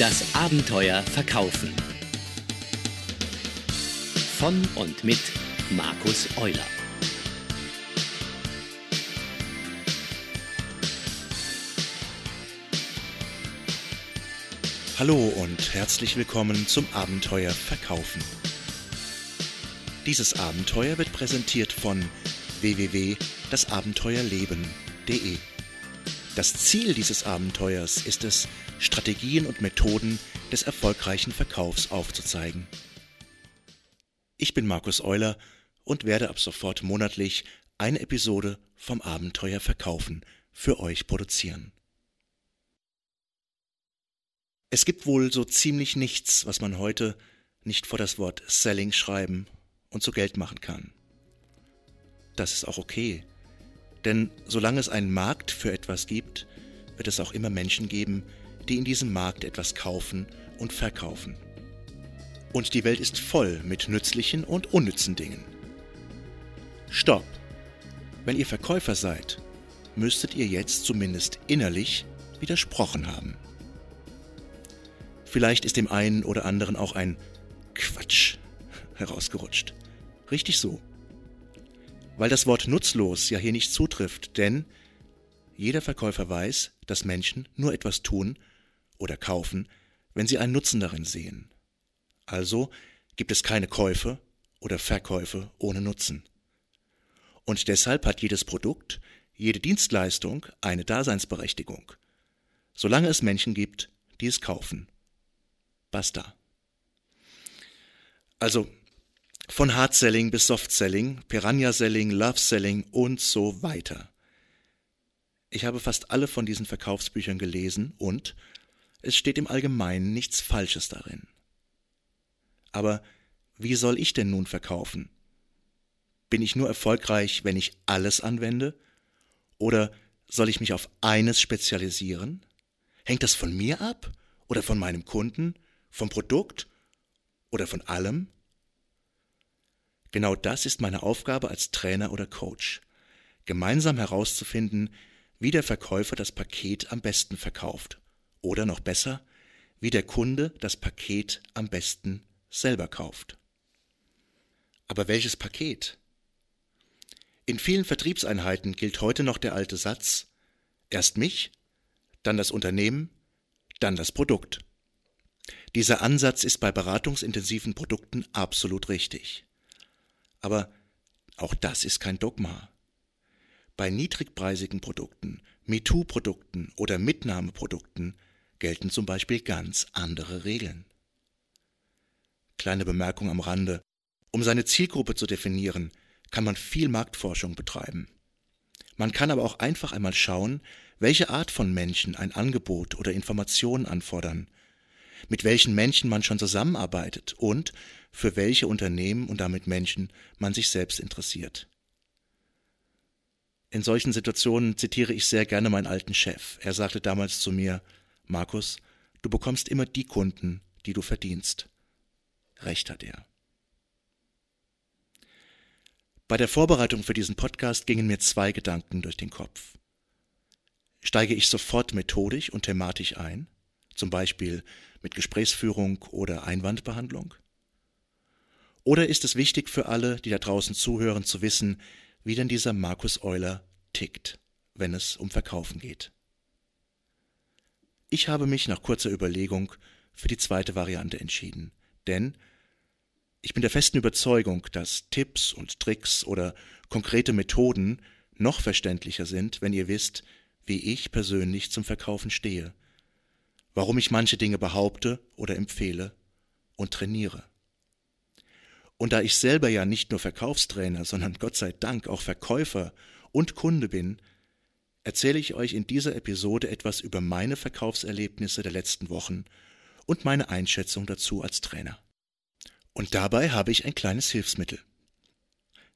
Das Abenteuer Verkaufen. Von und mit Markus Euler. Hallo und herzlich willkommen zum Abenteuer Verkaufen. Dieses Abenteuer wird präsentiert von www.dasabenteuerleben.de. Das Ziel dieses Abenteuers ist es, Strategien und Methoden des erfolgreichen Verkaufs aufzuzeigen. Ich bin Markus Euler und werde ab sofort monatlich eine Episode vom Abenteuer Verkaufen für euch produzieren. Es gibt wohl so ziemlich nichts, was man heute nicht vor das Wort Selling schreiben und zu Geld machen kann. Das ist auch okay, denn solange es einen Markt für etwas gibt, wird es auch immer Menschen geben, die in diesem Markt etwas kaufen und verkaufen. Und die Welt ist voll mit nützlichen und unnützen Dingen. Stopp! Wenn ihr Verkäufer seid, müsstet ihr jetzt zumindest innerlich widersprochen haben. Vielleicht ist dem einen oder anderen auch ein Quatsch herausgerutscht. Richtig so. Weil das Wort nutzlos ja hier nicht zutrifft, denn jeder Verkäufer weiß, dass Menschen nur etwas tun oder kaufen, wenn sie einen Nutzen darin sehen. Also gibt es keine Käufe oder Verkäufe ohne Nutzen. Und deshalb hat jedes Produkt, jede Dienstleistung eine Daseinsberechtigung, solange es Menschen gibt, die es kaufen. Basta. Also von Hard Selling bis Soft Selling, Piranha Selling, Love Selling und so weiter. Ich habe fast alle von diesen Verkaufsbüchern gelesen und es steht im Allgemeinen nichts Falsches darin. Aber wie soll ich denn nun verkaufen? Bin ich nur erfolgreich, wenn ich alles anwende? Oder soll ich mich auf eines spezialisieren? Hängt das von mir ab? Oder von meinem Kunden? Vom Produkt? Oder von allem? Genau das ist meine Aufgabe als Trainer oder Coach, gemeinsam herauszufinden, wie der Verkäufer das Paket am besten verkauft oder noch besser, wie der Kunde das Paket am besten selber kauft. Aber welches Paket? In vielen Vertriebseinheiten gilt heute noch der alte Satz Erst mich, dann das Unternehmen, dann das Produkt. Dieser Ansatz ist bei beratungsintensiven Produkten absolut richtig. Aber auch das ist kein Dogma. Bei niedrigpreisigen Produkten, MeToo-Produkten oder Mitnahmeprodukten gelten zum Beispiel ganz andere Regeln. Kleine Bemerkung am Rande. Um seine Zielgruppe zu definieren, kann man viel Marktforschung betreiben. Man kann aber auch einfach einmal schauen, welche Art von Menschen ein Angebot oder Informationen anfordern mit welchen Menschen man schon zusammenarbeitet und für welche Unternehmen und damit Menschen man sich selbst interessiert. In solchen Situationen zitiere ich sehr gerne meinen alten Chef. Er sagte damals zu mir, Markus, du bekommst immer die Kunden, die du verdienst. Recht hat er. Bei der Vorbereitung für diesen Podcast gingen mir zwei Gedanken durch den Kopf. Steige ich sofort methodisch und thematisch ein? Zum Beispiel mit Gesprächsführung oder Einwandbehandlung? Oder ist es wichtig für alle, die da draußen zuhören, zu wissen, wie denn dieser Markus Euler tickt, wenn es um Verkaufen geht? Ich habe mich nach kurzer Überlegung für die zweite Variante entschieden, denn ich bin der festen Überzeugung, dass Tipps und Tricks oder konkrete Methoden noch verständlicher sind, wenn ihr wisst, wie ich persönlich zum Verkaufen stehe warum ich manche Dinge behaupte oder empfehle und trainiere. Und da ich selber ja nicht nur Verkaufstrainer, sondern Gott sei Dank auch Verkäufer und Kunde bin, erzähle ich euch in dieser Episode etwas über meine Verkaufserlebnisse der letzten Wochen und meine Einschätzung dazu als Trainer. Und dabei habe ich ein kleines Hilfsmittel.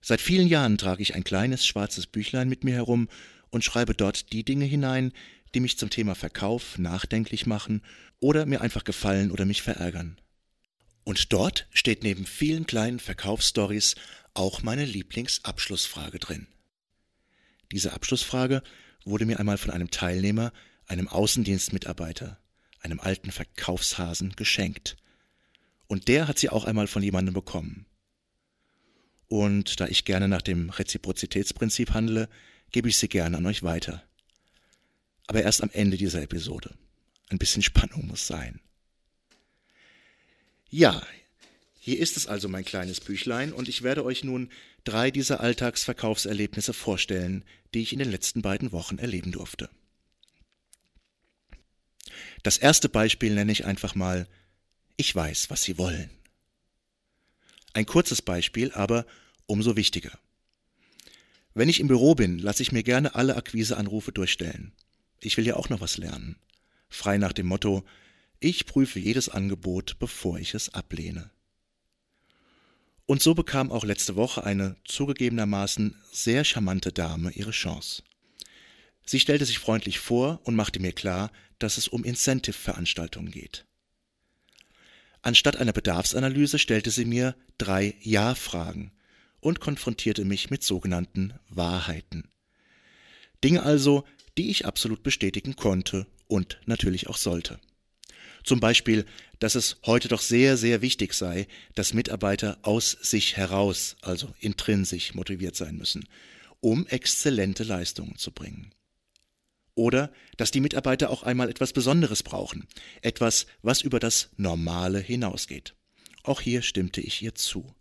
Seit vielen Jahren trage ich ein kleines schwarzes Büchlein mit mir herum und schreibe dort die Dinge hinein, die mich zum Thema Verkauf nachdenklich machen oder mir einfach gefallen oder mich verärgern. Und dort steht neben vielen kleinen Verkaufsstories auch meine Lieblingsabschlussfrage drin. Diese Abschlussfrage wurde mir einmal von einem Teilnehmer, einem Außendienstmitarbeiter, einem alten Verkaufshasen, geschenkt. Und der hat sie auch einmal von jemandem bekommen. Und da ich gerne nach dem Reziprozitätsprinzip handle, gebe ich sie gerne an euch weiter. Aber erst am Ende dieser Episode. Ein bisschen Spannung muss sein. Ja, hier ist es also mein kleines Büchlein und ich werde euch nun drei dieser Alltagsverkaufserlebnisse vorstellen, die ich in den letzten beiden Wochen erleben durfte. Das erste Beispiel nenne ich einfach mal Ich weiß, was Sie wollen. Ein kurzes Beispiel, aber umso wichtiger. Wenn ich im Büro bin, lasse ich mir gerne alle Akquiseanrufe durchstellen. Ich will ja auch noch was lernen. Frei nach dem Motto, ich prüfe jedes Angebot, bevor ich es ablehne. Und so bekam auch letzte Woche eine zugegebenermaßen sehr charmante Dame ihre Chance. Sie stellte sich freundlich vor und machte mir klar, dass es um Incentive-Veranstaltungen geht. Anstatt einer Bedarfsanalyse stellte sie mir drei Ja-Fragen und konfrontierte mich mit sogenannten Wahrheiten. Dinge also, die ich absolut bestätigen konnte und natürlich auch sollte. Zum Beispiel, dass es heute doch sehr, sehr wichtig sei, dass Mitarbeiter aus sich heraus, also intrinsisch motiviert sein müssen, um exzellente Leistungen zu bringen. Oder dass die Mitarbeiter auch einmal etwas Besonderes brauchen, etwas, was über das Normale hinausgeht. Auch hier stimmte ich ihr zu.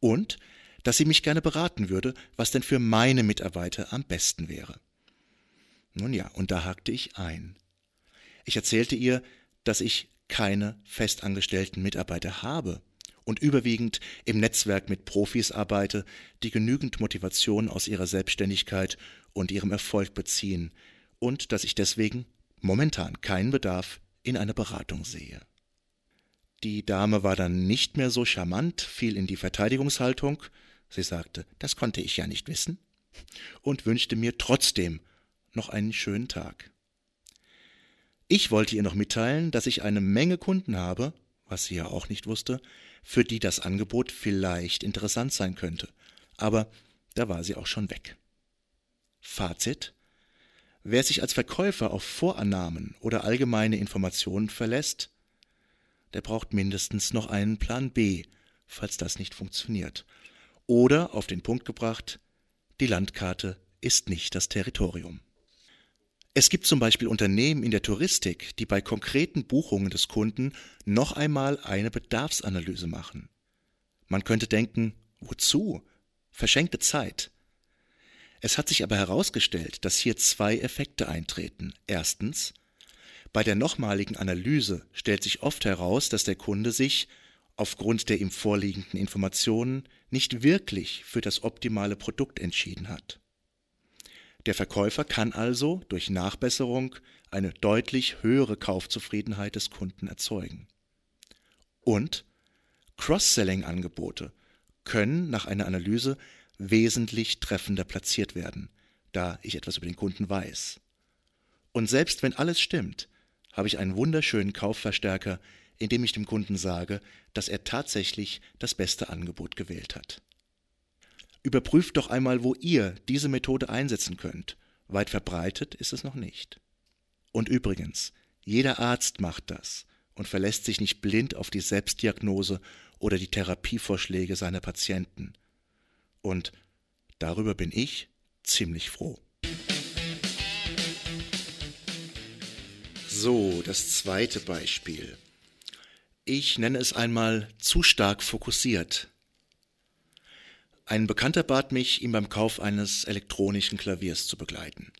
Und dass sie mich gerne beraten würde, was denn für meine Mitarbeiter am besten wäre. Nun ja, und da hakte ich ein. Ich erzählte ihr, dass ich keine festangestellten Mitarbeiter habe und überwiegend im Netzwerk mit Profis arbeite, die genügend Motivation aus ihrer Selbstständigkeit und ihrem Erfolg beziehen und dass ich deswegen momentan keinen Bedarf in einer Beratung sehe. Die Dame war dann nicht mehr so charmant, fiel in die Verteidigungshaltung, sie sagte, das konnte ich ja nicht wissen, und wünschte mir trotzdem noch einen schönen Tag. Ich wollte ihr noch mitteilen, dass ich eine Menge Kunden habe, was sie ja auch nicht wusste, für die das Angebot vielleicht interessant sein könnte. Aber da war sie auch schon weg. Fazit Wer sich als Verkäufer auf Vorannahmen oder allgemeine Informationen verlässt, der braucht mindestens noch einen Plan B, falls das nicht funktioniert. Oder auf den Punkt gebracht, die Landkarte ist nicht das Territorium. Es gibt zum Beispiel Unternehmen in der Touristik, die bei konkreten Buchungen des Kunden noch einmal eine Bedarfsanalyse machen. Man könnte denken, wozu? Verschenkte Zeit. Es hat sich aber herausgestellt, dass hier zwei Effekte eintreten. Erstens, bei der nochmaligen Analyse stellt sich oft heraus, dass der Kunde sich, aufgrund der ihm vorliegenden Informationen, nicht wirklich für das optimale Produkt entschieden hat. Der Verkäufer kann also durch Nachbesserung eine deutlich höhere Kaufzufriedenheit des Kunden erzeugen. Und Cross-Selling-Angebote können nach einer Analyse wesentlich treffender platziert werden, da ich etwas über den Kunden weiß. Und selbst wenn alles stimmt, habe ich einen wunderschönen Kaufverstärker, indem ich dem Kunden sage, dass er tatsächlich das beste Angebot gewählt hat. Überprüft doch einmal, wo ihr diese Methode einsetzen könnt. Weit verbreitet ist es noch nicht. Und übrigens, jeder Arzt macht das und verlässt sich nicht blind auf die Selbstdiagnose oder die Therapievorschläge seiner Patienten. Und darüber bin ich ziemlich froh. So, das zweite Beispiel. Ich nenne es einmal zu stark fokussiert. Ein Bekannter bat mich, ihn beim Kauf eines elektronischen Klaviers zu begleiten.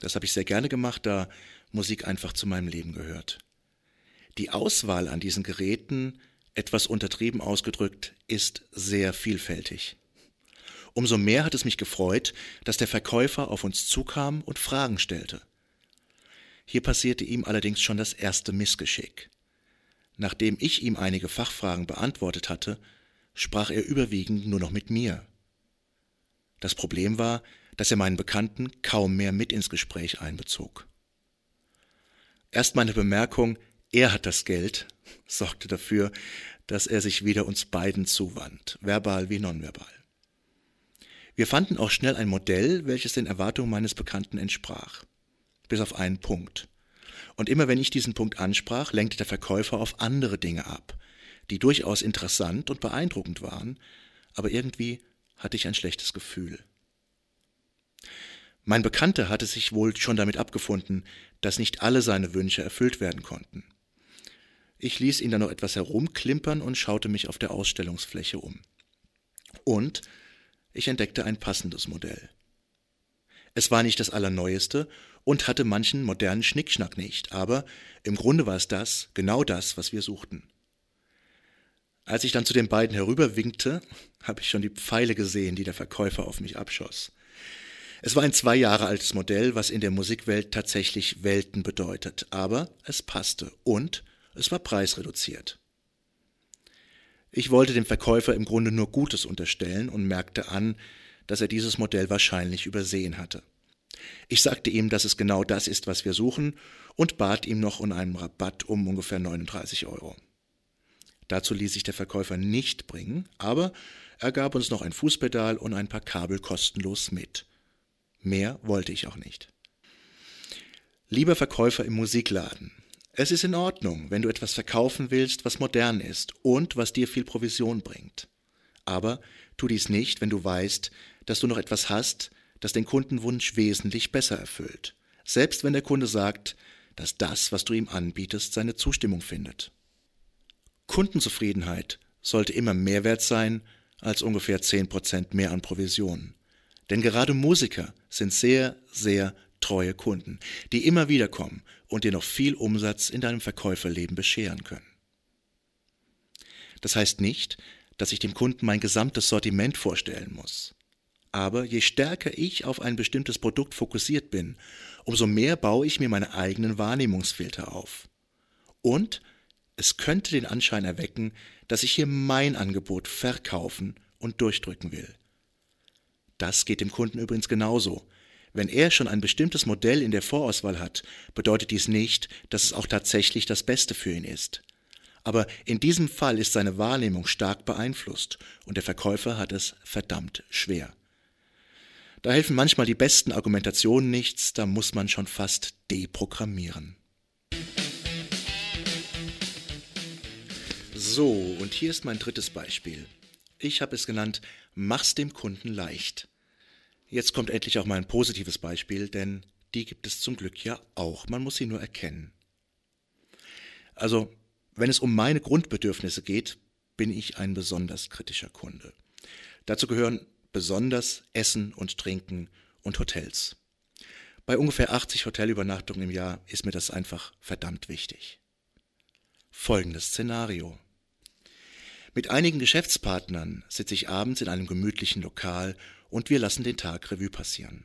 Das habe ich sehr gerne gemacht, da Musik einfach zu meinem Leben gehört. Die Auswahl an diesen Geräten, etwas untertrieben ausgedrückt, ist sehr vielfältig. Umso mehr hat es mich gefreut, dass der Verkäufer auf uns zukam und Fragen stellte. Hier passierte ihm allerdings schon das erste Missgeschick. Nachdem ich ihm einige Fachfragen beantwortet hatte, sprach er überwiegend nur noch mit mir. Das Problem war, dass er meinen Bekannten kaum mehr mit ins Gespräch einbezog. Erst meine Bemerkung, er hat das Geld, sorgte dafür, dass er sich wieder uns beiden zuwandt, verbal wie nonverbal. Wir fanden auch schnell ein Modell, welches den Erwartungen meines Bekannten entsprach. Bis auf einen Punkt. Und immer wenn ich diesen Punkt ansprach, lenkte der Verkäufer auf andere Dinge ab, die durchaus interessant und beeindruckend waren, aber irgendwie hatte ich ein schlechtes Gefühl. Mein Bekannter hatte sich wohl schon damit abgefunden, dass nicht alle seine Wünsche erfüllt werden konnten. Ich ließ ihn dann noch etwas herumklimpern und schaute mich auf der Ausstellungsfläche um. Und ich entdeckte ein passendes Modell. Es war nicht das Allerneueste und hatte manchen modernen Schnickschnack nicht, aber im Grunde war es das, genau das, was wir suchten. Als ich dann zu den beiden herüberwinkte, habe ich schon die Pfeile gesehen, die der Verkäufer auf mich abschoss. Es war ein zwei Jahre altes Modell, was in der Musikwelt tatsächlich Welten bedeutet, aber es passte und es war preisreduziert. Ich wollte dem Verkäufer im Grunde nur Gutes unterstellen und merkte an, dass er dieses Modell wahrscheinlich übersehen hatte. Ich sagte ihm, dass es genau das ist, was wir suchen, und bat ihm noch um einen Rabatt um ungefähr 39 Euro. Dazu ließ sich der Verkäufer nicht bringen, aber er gab uns noch ein Fußpedal und ein paar Kabel kostenlos mit. Mehr wollte ich auch nicht. Lieber Verkäufer im Musikladen, es ist in Ordnung, wenn du etwas verkaufen willst, was modern ist und was dir viel Provision bringt. Aber tu dies nicht, wenn du weißt, dass du noch etwas hast, das den Kundenwunsch wesentlich besser erfüllt, selbst wenn der Kunde sagt, dass das, was du ihm anbietest, seine Zustimmung findet. Kundenzufriedenheit sollte immer mehr wert sein als ungefähr 10% mehr an Provisionen. Denn gerade Musiker sind sehr, sehr treue Kunden, die immer wieder kommen und dir noch viel Umsatz in deinem Verkäuferleben bescheren können. Das heißt nicht, dass ich dem Kunden mein gesamtes Sortiment vorstellen muss. Aber je stärker ich auf ein bestimmtes Produkt fokussiert bin, umso mehr baue ich mir meine eigenen Wahrnehmungsfilter auf. Und es könnte den Anschein erwecken, dass ich hier mein Angebot verkaufen und durchdrücken will. Das geht dem Kunden übrigens genauso. Wenn er schon ein bestimmtes Modell in der Vorauswahl hat, bedeutet dies nicht, dass es auch tatsächlich das Beste für ihn ist. Aber in diesem Fall ist seine Wahrnehmung stark beeinflusst und der Verkäufer hat es verdammt schwer. Da helfen manchmal die besten Argumentationen nichts, da muss man schon fast deprogrammieren. So, und hier ist mein drittes Beispiel. Ich habe es genannt, mach's dem Kunden leicht. Jetzt kommt endlich auch mal ein positives Beispiel, denn die gibt es zum Glück ja auch. Man muss sie nur erkennen. Also, wenn es um meine Grundbedürfnisse geht, bin ich ein besonders kritischer Kunde. Dazu gehören besonders Essen und Trinken und Hotels. Bei ungefähr 80 Hotelübernachtungen im Jahr ist mir das einfach verdammt wichtig. Folgendes Szenario. Mit einigen Geschäftspartnern sitze ich abends in einem gemütlichen Lokal und wir lassen den Tag Revue passieren.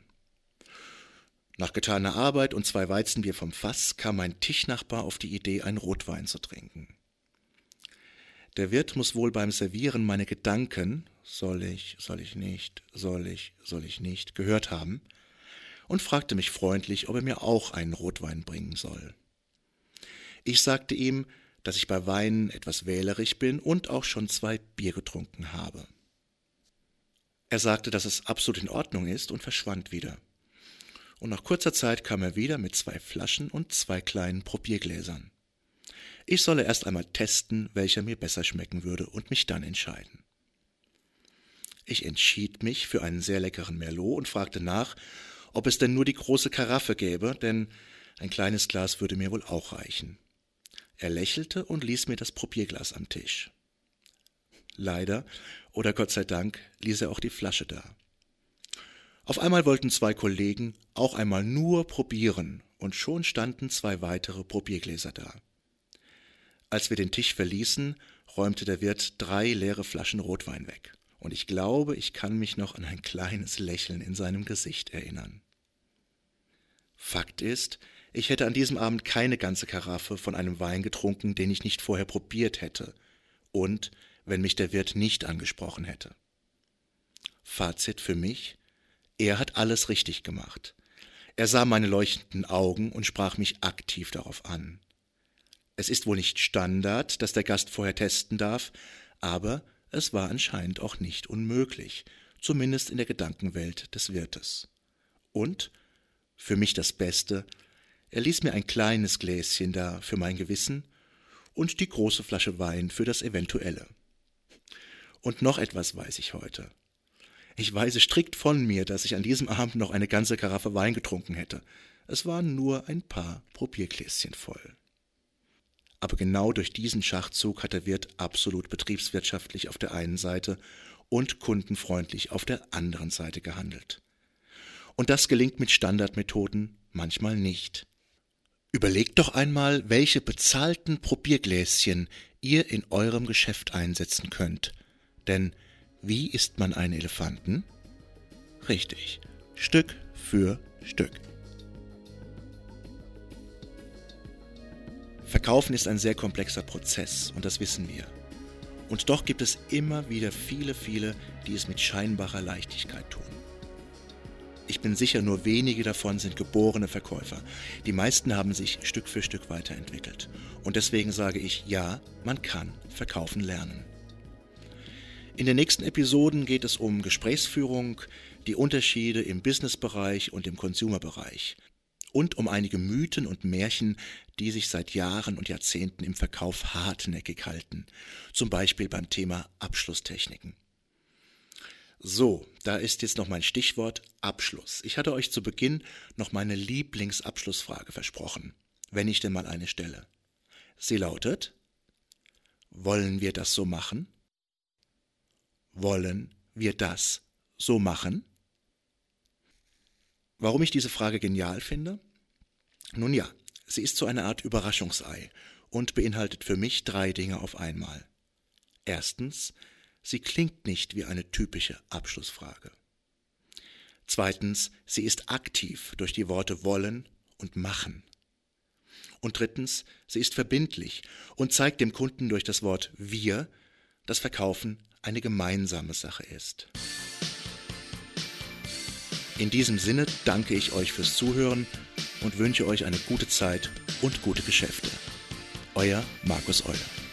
Nach getaner Arbeit und zwei Weizenbier vom Fass kam mein Tischnachbar auf die Idee, einen Rotwein zu trinken. Der Wirt muss wohl beim Servieren meine Gedanken, soll ich, soll ich nicht, soll ich, soll ich nicht, gehört haben und fragte mich freundlich, ob er mir auch einen Rotwein bringen soll. Ich sagte ihm, dass ich bei Weinen etwas wählerisch bin und auch schon zwei Bier getrunken habe. Er sagte, dass es absolut in Ordnung ist und verschwand wieder. Und nach kurzer Zeit kam er wieder mit zwei Flaschen und zwei kleinen Probiergläsern. Ich solle erst einmal testen, welcher mir besser schmecken würde und mich dann entscheiden. Ich entschied mich für einen sehr leckeren Merlot und fragte nach, ob es denn nur die große Karaffe gäbe, denn ein kleines Glas würde mir wohl auch reichen. Er lächelte und ließ mir das Probierglas am Tisch. Leider, oder Gott sei Dank, ließ er auch die Flasche da. Auf einmal wollten zwei Kollegen auch einmal nur probieren, und schon standen zwei weitere Probiergläser da. Als wir den Tisch verließen, räumte der Wirt drei leere Flaschen Rotwein weg und ich glaube, ich kann mich noch an ein kleines Lächeln in seinem Gesicht erinnern. Fakt ist, ich hätte an diesem Abend keine ganze Karaffe von einem Wein getrunken, den ich nicht vorher probiert hätte, und wenn mich der Wirt nicht angesprochen hätte. Fazit für mich, er hat alles richtig gemacht. Er sah meine leuchtenden Augen und sprach mich aktiv darauf an. Es ist wohl nicht Standard, dass der Gast vorher testen darf, aber es war anscheinend auch nicht unmöglich, zumindest in der Gedankenwelt des Wirtes. Und, für mich das Beste, Er ließ mir ein kleines Gläschen da für mein Gewissen und die große Flasche Wein für das Eventuelle. Und noch etwas weiß ich heute. Ich weise strikt von mir, dass ich an diesem Abend noch eine ganze Karaffe Wein getrunken hätte. Es waren nur ein paar Probiergläschen voll. Aber genau durch diesen Schachzug hat der Wirt absolut betriebswirtschaftlich auf der einen Seite und kundenfreundlich auf der anderen Seite gehandelt. Und das gelingt mit Standardmethoden manchmal nicht. Überlegt doch einmal, welche bezahlten Probiergläschen ihr in eurem Geschäft einsetzen könnt. Denn wie isst man einen Elefanten? Richtig, Stück für Stück. Verkaufen ist ein sehr komplexer Prozess und das wissen wir. Und doch gibt es immer wieder viele, viele, die es mit scheinbarer Leichtigkeit tun. Ich bin sicher, nur wenige davon sind geborene Verkäufer. Die meisten haben sich Stück für Stück weiterentwickelt. Und deswegen sage ich, ja, man kann verkaufen lernen. In den nächsten Episoden geht es um Gesprächsführung, die Unterschiede im Businessbereich und im Consumerbereich und um einige Mythen und Märchen, die sich seit Jahren und Jahrzehnten im Verkauf hartnäckig halten, zum Beispiel beim Thema Abschlusstechniken. So, da ist jetzt noch mein Stichwort Abschluss. Ich hatte euch zu Beginn noch meine Lieblingsabschlussfrage versprochen, wenn ich denn mal eine stelle. Sie lautet, wollen wir das so machen? Wollen wir das so machen? Warum ich diese Frage genial finde? Nun ja, sie ist so eine Art Überraschungsei und beinhaltet für mich drei Dinge auf einmal. Erstens, sie klingt nicht wie eine typische Abschlussfrage. Zweitens, sie ist aktiv durch die Worte wollen und machen. Und drittens, sie ist verbindlich und zeigt dem Kunden durch das Wort wir, dass Verkaufen eine gemeinsame Sache ist. In diesem Sinne danke ich euch fürs Zuhören und wünsche euch eine gute Zeit und gute Geschäfte. Euer Markus Euler.